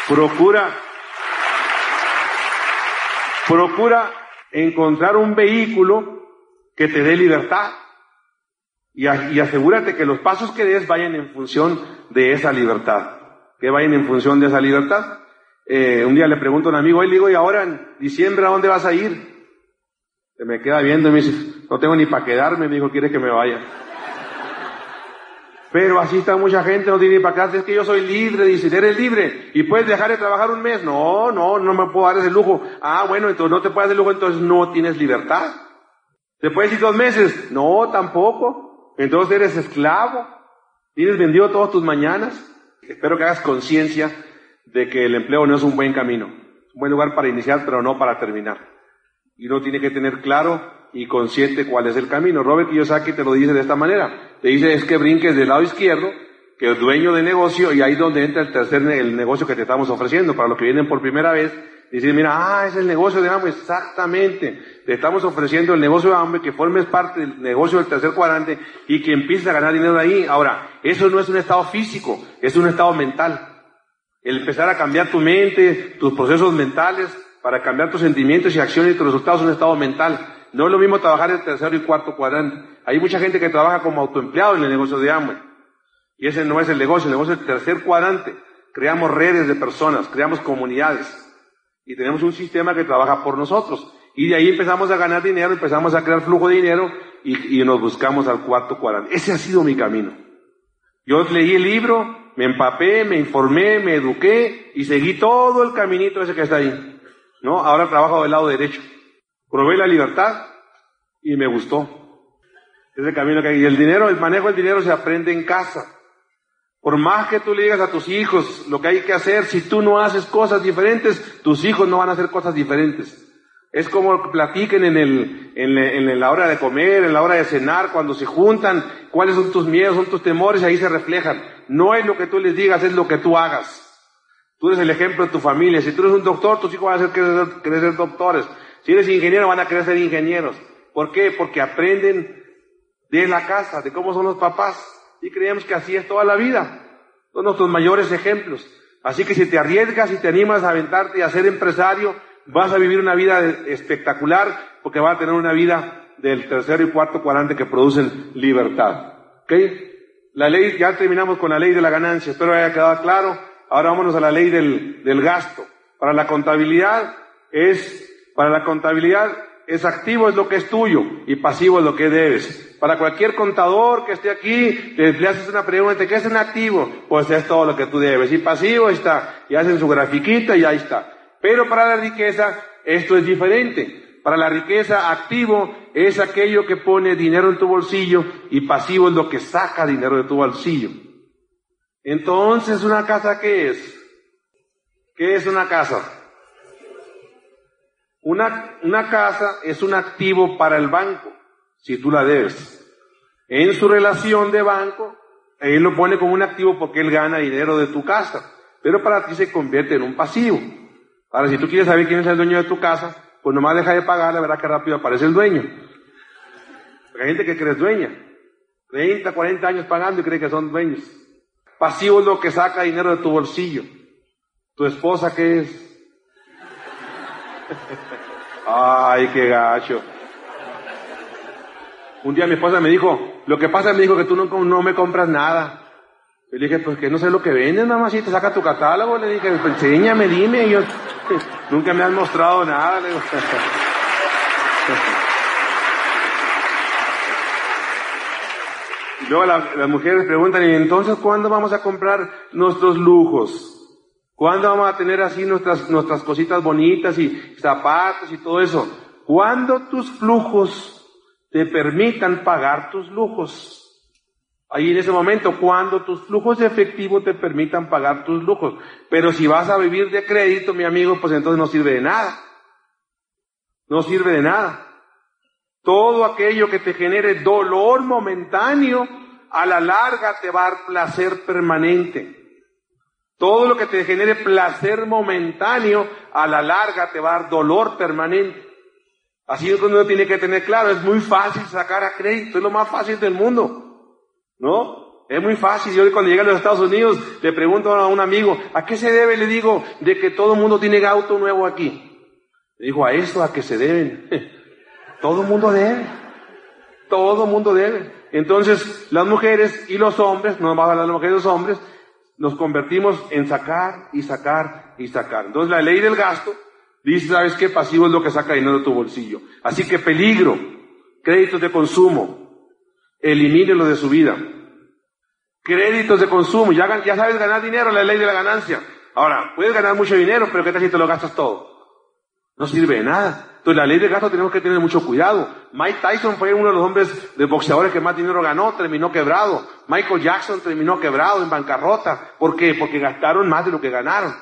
procura, procura encontrar un vehículo que te dé libertad. Y, asegúrate que los pasos que des vayan en función de esa libertad. Que vayan en función de esa libertad. Eh, un día le pregunto a un amigo, y le digo, ¿y ahora en diciembre a dónde vas a ir? Se me queda viendo y me dice, no tengo ni para quedarme, me dijo, ¿quieres que me vaya? Pero así está mucha gente, no tiene ni para quedarse, es que yo soy libre, dice, eres libre y puedes dejar de trabajar un mes. No, no, no me puedo dar ese lujo. Ah, bueno, entonces no te puedes dar el lujo, entonces no tienes libertad. ¿Te puedes ir dos meses? No, tampoco. Entonces eres esclavo. Tienes vendido todas tus mañanas. Espero que hagas conciencia de que el empleo no es un buen camino. Un buen lugar para iniciar, pero no para terminar. Y uno tiene que tener claro y consciente cuál es el camino. Robert Kiyosaki te lo dice de esta manera. Te dice es que brinques del lado izquierdo, que es dueño de negocio, y ahí es donde entra el tercer el negocio que te estamos ofreciendo. Para los que vienen por primera vez, dicen, mira, ah, es el negocio de hambre, exactamente. Te estamos ofreciendo el negocio de hambre, que formes parte del negocio del tercer cuadrante y que empieces a ganar dinero de ahí. Ahora, eso no es un estado físico, es un estado mental. El empezar a cambiar tu mente, tus procesos mentales, para cambiar tus sentimientos y acciones y tus resultados es un estado mental. No es lo mismo trabajar en el tercer y cuarto cuadrante. Hay mucha gente que trabaja como autoempleado en el negocio de hambre. Y ese no es el negocio, el negocio es el tercer cuadrante. Creamos redes de personas, creamos comunidades y tenemos un sistema que trabaja por nosotros. Y de ahí empezamos a ganar dinero, empezamos a crear flujo de dinero y, y nos buscamos al cuarto cuadrante. Ese ha sido mi camino. Yo leí el libro, me empapé, me informé, me eduqué y seguí todo el caminito ese que está ahí. ¿No? Ahora trabajo del lado derecho. Probé la libertad y me gustó. Ese camino que hay. Y el dinero, el manejo del dinero se aprende en casa. Por más que tú le digas a tus hijos lo que hay que hacer, si tú no haces cosas diferentes, tus hijos no van a hacer cosas diferentes. Es como platiquen en, el, en, la hora de comer, en la hora de cenar, cuando se juntan, cuáles son tus miedos, son tus temores, ahí se reflejan. No es lo que tú les digas, es lo que tú hagas. Tú eres el ejemplo de tu familia. Si tú eres un doctor, tus hijos van a querer, querer ser doctores. Si eres ingeniero, van a querer ser ingenieros. ¿Por qué? Porque aprenden de la casa, de cómo son los papás y creemos que así es toda la vida. Son nuestros mayores ejemplos. Así que si te arriesgas y te animas a aventarte y a ser empresario, vas a vivir una vida espectacular porque vas a tener una vida del tercero y cuarto cuadrante que producen libertad. ¿Ok? La ley, ya terminamos con la ley de la ganancia, espero haya quedado claro. Ahora vámonos a la ley del, del gasto. Para la contabilidad es, para la contabilidad es activo es lo que es tuyo y pasivo es lo que debes. Para cualquier contador que esté aquí, le, haces una pregunta, ¿qué es un activo? Pues es todo lo que tú debes. Y pasivo está, y hacen su grafiquita y ahí está. Pero para la riqueza, esto es diferente. Para la riqueza, activo es aquello que pone dinero en tu bolsillo y pasivo es lo que saca dinero de tu bolsillo. Entonces, ¿una casa qué es? ¿Qué es una casa? Una, una casa es un activo para el banco, si tú la debes. En su relación de banco, él lo pone como un activo porque él gana dinero de tu casa, pero para ti se convierte en un pasivo. Ahora, si tú quieres saber quién es el dueño de tu casa, pues nomás deja de pagar, la verdad que rápido aparece el dueño. Porque hay gente que cree dueña. 30, 40 años pagando y cree que son dueños. Pasivo es lo que saca dinero de tu bolsillo. ¿Tu esposa qué es? Ay, qué gacho. Un día mi esposa me dijo, lo que pasa me dijo que tú no, me compras nada. Le dije, pues que no sé lo que vendes, te saca tu catálogo. Le dije, pues enséñame, dime. Y yo, nunca me han mostrado nada. Le Y luego las mujeres preguntan, ¿y entonces cuándo vamos a comprar nuestros lujos? ¿Cuándo vamos a tener así nuestras, nuestras cositas bonitas y zapatos y todo eso? Cuando tus flujos te permitan pagar tus lujos. Ahí en ese momento, cuando tus flujos de efectivo te permitan pagar tus lujos. Pero si vas a vivir de crédito, mi amigo, pues entonces no sirve de nada. No sirve de nada. Todo aquello que te genere dolor momentáneo, a la larga te va a dar placer permanente. Todo lo que te genere placer momentáneo, a la larga te va a dar dolor permanente. Así es cuando uno tiene que tener claro, es muy fácil sacar a crédito, es lo más fácil del mundo. ¿No? Es muy fácil. Yo cuando llegué a los Estados Unidos le pregunto a un amigo, ¿a qué se debe? Le digo, de que todo el mundo tiene auto nuevo aquí. Le digo, a eso, a qué se deben. todo el mundo debe. Todo el mundo debe. Entonces, las mujeres y los hombres, no vamos a las mujeres y los hombres, nos convertimos en sacar y sacar y sacar. Entonces la ley del gasto dice, ¿sabes qué? Pasivo es lo que saca dinero de tu bolsillo. Así que peligro, créditos de consumo, elimínelo de su vida. Créditos de consumo, ya, ya sabes ganar dinero, la ley de la ganancia. Ahora, puedes ganar mucho dinero, pero ¿qué tal si te lo gastas todo? No sirve de nada. Entonces, la ley de gasto tenemos que tener mucho cuidado. Mike Tyson fue uno de los hombres de boxeadores que más dinero ganó, terminó quebrado. Michael Jackson terminó quebrado, en bancarrota. ¿Por qué? Porque gastaron más de lo que ganaron.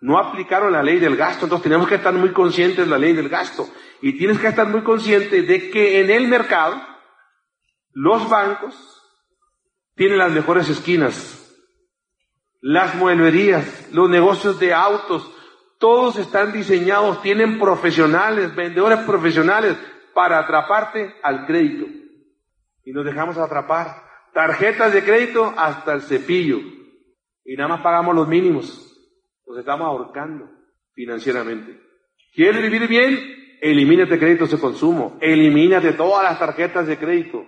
No aplicaron la ley del gasto. Entonces, tenemos que estar muy conscientes de la ley del gasto. Y tienes que estar muy consciente de que en el mercado, los bancos tienen las mejores esquinas. Las mueblerías, los negocios de autos, todos están diseñados, tienen profesionales, vendedores profesionales para atraparte al crédito. Y nos dejamos atrapar. Tarjetas de crédito hasta el cepillo. Y nada más pagamos los mínimos. Nos estamos ahorcando financieramente. ¿Quieres vivir bien? Elimínate créditos de consumo. Elimínate todas las tarjetas de crédito.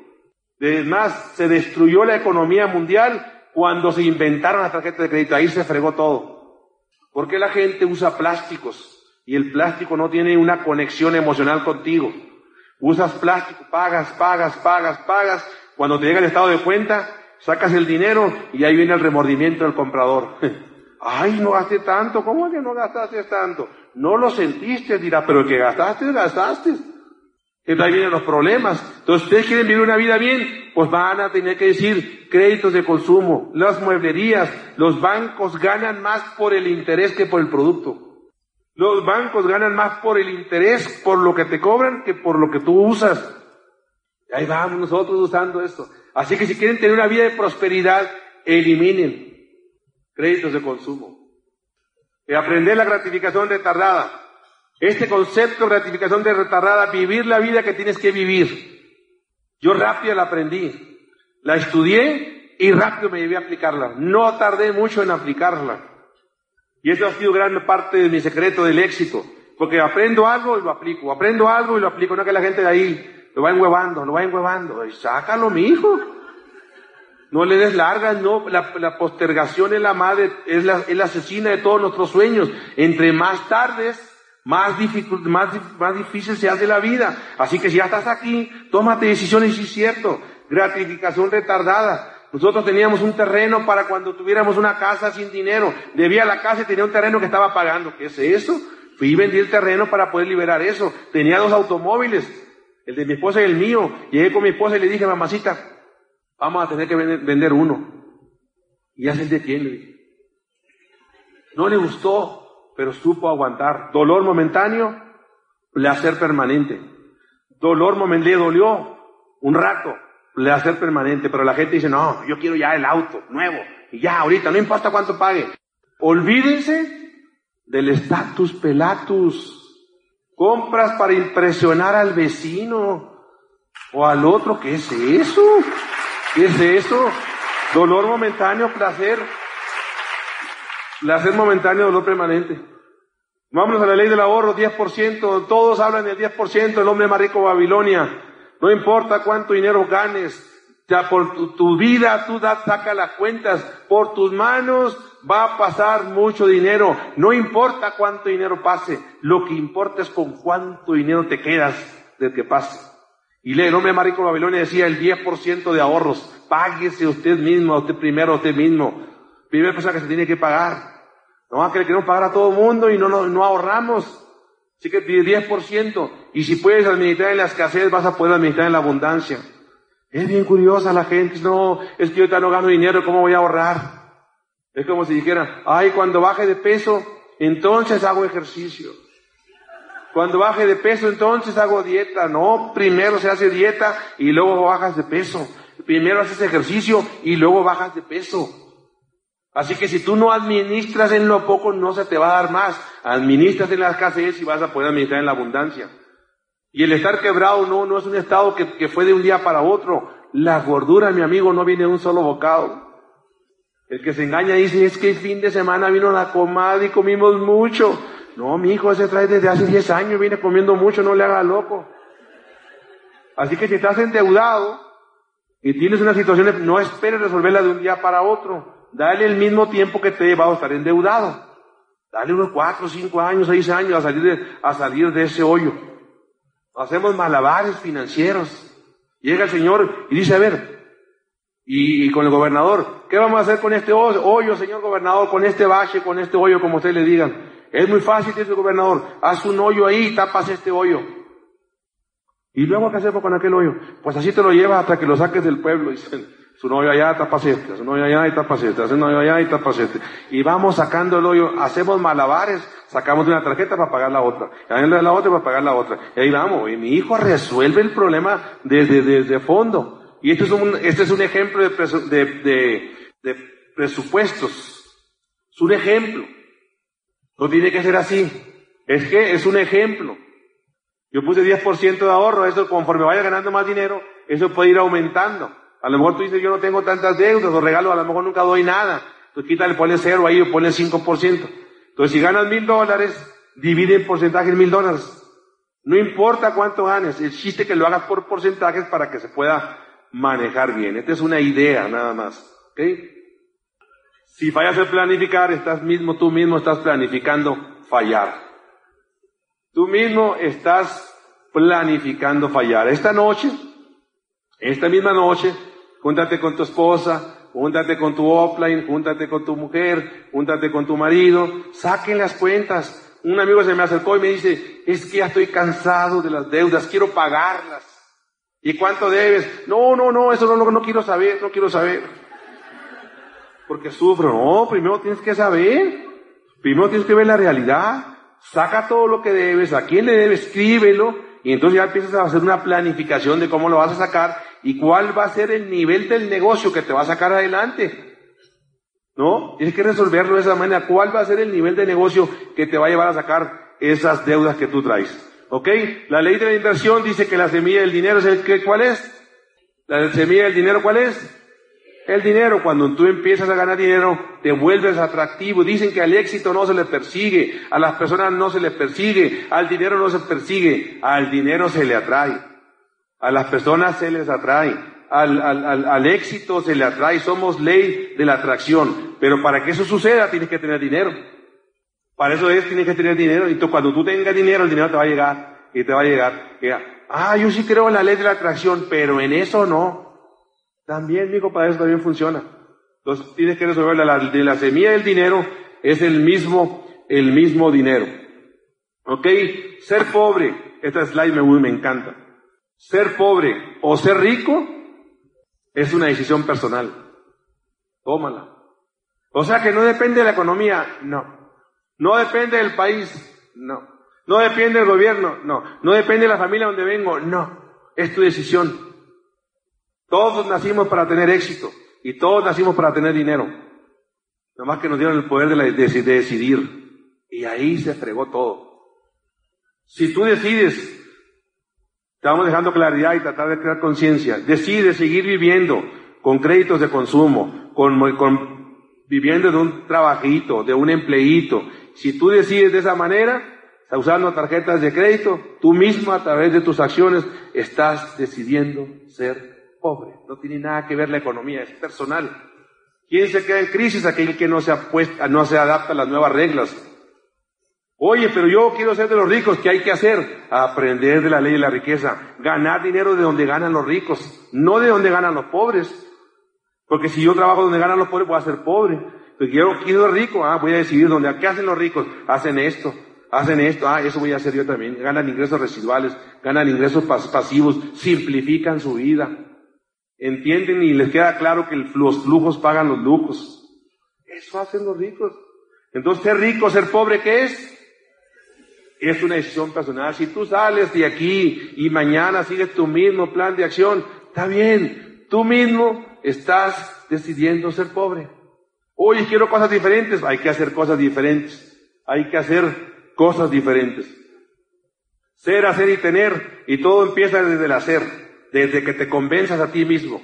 Además, se destruyó la economía mundial cuando se inventaron las tarjetas de crédito, ahí se fregó todo. ¿Por qué la gente usa plásticos y el plástico no tiene una conexión emocional contigo? Usas plástico, pagas, pagas, pagas, pagas. Cuando te llega el estado de cuenta, sacas el dinero y ahí viene el remordimiento del comprador. Ay, no gasté tanto, ¿cómo es que no gastaste tanto? No lo sentiste, dirá, pero el que gastaste, gastaste. Entonces ahí vienen los problemas. Entonces, ustedes quieren vivir una vida bien, pues van a tener que decir créditos de consumo, las mueblerías, los bancos ganan más por el interés que por el producto. Los bancos ganan más por el interés, por lo que te cobran, que por lo que tú usas. Ahí vamos nosotros usando esto. Así que si quieren tener una vida de prosperidad, eliminen créditos de consumo. Y aprender la gratificación retardada. Este concepto de gratificación de retardada, vivir la vida que tienes que vivir. Yo rápido la aprendí. La estudié y rápido me llevé a aplicarla. No tardé mucho en aplicarla. Y eso ha sido gran parte de mi secreto del éxito. Porque aprendo algo y lo aplico, aprendo algo y lo aplico. No que la gente de ahí lo va enhuevando, lo va enhuevando. Y sácalo, mi hijo. No le des largas, no. La, postergación es la madre, es la, es la, asesina de todos nuestros sueños. Entre más tardes, más, más, más difícil se hace la vida. Así que si ya estás aquí, tómate decisiones y es cierto. Gratificación retardada. Nosotros teníamos un terreno para cuando tuviéramos una casa sin dinero. Debía la casa y tenía un terreno que estaba pagando. ¿Qué es eso? Fui y vendí el terreno para poder liberar eso. Tenía dos automóviles, el de mi esposa y el mío. Llegué con mi esposa y le dije, mamacita, vamos a tener que vender, uno. Y ya se detiene. No le gustó, pero supo aguantar. Dolor momentáneo, placer permanente. Dolor momentáneo, le dolió un rato, le hacer permanente, pero la gente dice, no, yo quiero ya el auto nuevo, y ya ahorita, no importa cuánto pague. Olvídense del status pelatus. Compras para impresionar al vecino o al otro, ¿qué es eso? ¿Qué es eso? Dolor momentáneo, placer. Placer momentáneo, dolor permanente. Vámonos a la ley del ahorro, 10%. Todos hablan del 10%, el hombre más rico Babilonia. No importa cuánto dinero ganes, ya por tu, vida tú da, saca las cuentas, por tus manos va a pasar mucho dinero. No importa cuánto dinero pase, lo que importa es con cuánto dinero te quedas del que pase. Y el hombre más rico Babilonia decía el 10% de ahorros. Páguese usted mismo, usted primero, usted mismo. Primera cosa que se tiene que pagar. No que no pagar a todo el mundo y no, no, no ahorramos. Así que pide 10%. Y si puedes administrar en la escasez, vas a poder administrar en la abundancia. Es bien curiosa la gente. No, es que yo ahorita no gano dinero, ¿cómo voy a ahorrar? Es como si dijeran, ay, cuando baje de peso, entonces hago ejercicio. Cuando baje de peso, entonces hago dieta. No, primero se hace dieta y luego bajas de peso. Primero haces ejercicio y luego bajas de peso. Así que si tú no administras en lo poco, no se te va a dar más. Administras en la escasez y vas a poder administrar en la abundancia. Y el estar quebrado no, no es un estado que, que fue de un día para otro. La gordura, mi amigo, no viene de un solo bocado. El que se engaña dice, es que el fin de semana vino la comadre y comimos mucho. No, mi hijo, ese trae desde hace 10 años, viene comiendo mucho, no le haga loco. Así que si estás endeudado y tienes una situación, no esperes resolverla de un día para otro. Dale el mismo tiempo que te lleva a estar endeudado. Dale unos cuatro, cinco años, seis años a salir de, a salir de ese hoyo. Hacemos malabares financieros. Llega el Señor y dice, a ver, y, con el gobernador, ¿qué vamos a hacer con este hoyo, señor gobernador, con este bache, con este hoyo, como ustedes le digan? Es muy fácil, dice el gobernador, haz un hoyo ahí tapas este hoyo. ¿Y luego qué hacemos con aquel hoyo? Pues así te lo llevas hasta que lo saques del pueblo. Dicen, su novio allá, tapas este, su novio allá y tapas este, su novio allá y tapas este. Y vamos sacando el hoyo, hacemos malabares, sacamos de una tarjeta para pagar la otra, y de la otra para pagar la otra. Y ahí vamos, y mi hijo resuelve el problema desde, desde fondo. Y este es un, este es un ejemplo de, de, de presupuestos. Es un ejemplo. No tiene que ser así. Es que es un ejemplo. Yo puse 10% de ahorro, eso conforme vaya ganando más dinero, eso puede ir aumentando. A lo mejor tú dices, yo no tengo tantas deudas o regalo, a lo mejor nunca doy nada. Entonces quítale, ponle cero ahí o ponle 5%. Entonces si ganas mil dólares, divide el porcentaje en mil dólares. No importa cuánto ganes, el chiste que lo hagas por porcentajes para que se pueda manejar bien. Esta es una idea nada más. ¿ok? Si fallas en planificar, estás mismo, tú mismo estás planificando fallar. Tú mismo estás planificando fallar. Esta noche, esta misma noche, júntate con tu esposa, júntate con tu offline, júntate con tu mujer, júntate con tu marido, saquen las cuentas. Un amigo se me acercó y me dice, es que ya estoy cansado de las deudas, quiero pagarlas. ¿Y cuánto debes? No, no, no, eso no, no, no quiero saber, no quiero saber. Porque sufro. No, primero tienes que saber. Primero tienes que ver la realidad. Saca todo lo que debes, a quién le debes, escríbelo, y entonces ya empiezas a hacer una planificación de cómo lo vas a sacar y cuál va a ser el nivel del negocio que te va a sacar adelante. ¿No? Tienes que resolverlo de esa manera. ¿Cuál va a ser el nivel de negocio que te va a llevar a sacar esas deudas que tú traes? ¿Ok? La ley de la inversión dice que la semilla del dinero es el que, ¿cuál es? La semilla del dinero, ¿cuál es? El dinero, cuando tú empiezas a ganar dinero, te vuelves atractivo. Dicen que al éxito no se le persigue, a las personas no se les persigue, al dinero no se persigue, al dinero se le atrae. A las personas se les atrae, al, al, al, éxito se le atrae. Somos ley de la atracción. Pero para que eso suceda, tienes que tener dinero. Para eso es, tienes que tener dinero. Y cuando tú tengas dinero, el dinero te va a llegar. Y te va a llegar. ah, yo sí creo en la ley de la atracción, pero en eso no. También, digo, para eso también funciona. Entonces tienes que resolver la, de la semilla del dinero es el mismo, el mismo dinero. ¿Ok? Ser pobre, esta slide me, me encanta. Ser pobre o ser rico es una decisión personal. Tómala. O sea que no depende de la economía, no. No depende del país, no. No depende del gobierno, no. No depende de la familia donde vengo, no. Es tu decisión. Todos nacimos para tener éxito y todos nacimos para tener dinero. Nomás que nos dieron el poder de, decidir. Y ahí se fregó todo. Si tú decides, estamos dejando claridad y tratar de crear conciencia, decides seguir viviendo con créditos de consumo, con, con, viviendo de un trabajito, de un empleito. Si tú decides de esa manera, usando tarjetas de crédito, tú mismo a través de tus acciones estás decidiendo ser pobre. No tiene nada que ver la economía, es personal. ¿Quién se queda en crisis? Aquel que no se, apuesta, no se adapta a las nuevas reglas. Oye, pero yo quiero ser de los ricos, ¿qué hay que hacer? Aprender de la ley de la riqueza, ganar dinero de donde ganan los ricos, no de donde ganan los pobres. Porque si yo trabajo donde ganan los pobres, voy a ser pobre. Pero yo quiero ser rico, ah, voy a decidir dónde, ¿qué hacen los ricos? Hacen esto, hacen esto, ah, eso voy a hacer yo también. Ganan ingresos residuales, ganan ingresos pasivos, simplifican su vida entienden y les queda claro que los flujos pagan los lujos. Eso hacen los ricos. Entonces, ser rico, ser pobre, ¿qué es? Es una decisión personal. Si tú sales de aquí y mañana sigues tu mismo plan de acción, está bien. Tú mismo estás decidiendo ser pobre. Oye, quiero cosas diferentes. Hay que hacer cosas diferentes. Hay que hacer cosas diferentes. Ser, hacer y tener. Y todo empieza desde el hacer desde que te convenzas a ti mismo.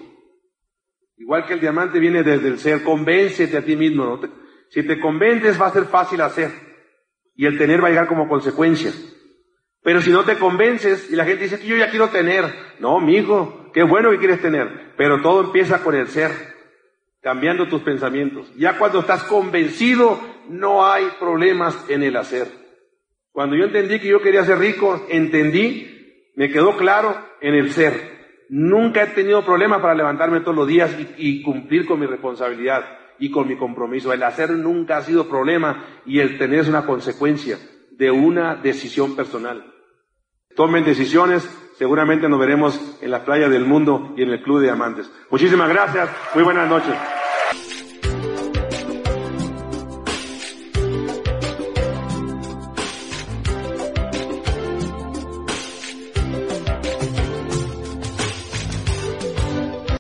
Igual que el diamante viene desde el ser, convéncete a ti mismo. si te convences va a ser fácil hacer y el tener va a llegar como consecuencia. Pero si no te convences y la gente dice que yo ya quiero tener, no, mi hijo, qué bueno que quieres tener, pero todo empieza con el ser, cambiando tus pensamientos. Ya cuando estás convencido, no hay problemas en el hacer. Cuando yo entendí que yo quería ser rico, entendí, me quedó claro en el ser. Nunca he tenido problemas para levantarme todos los días y, cumplir con mi responsabilidad y con mi compromiso. El hacer nunca ha sido problema y el tener es una consecuencia de una decisión personal. Tomen decisiones, seguramente nos veremos en la playa del mundo y en el Club de Diamantes. Muchísimas gracias, muy buenas noches.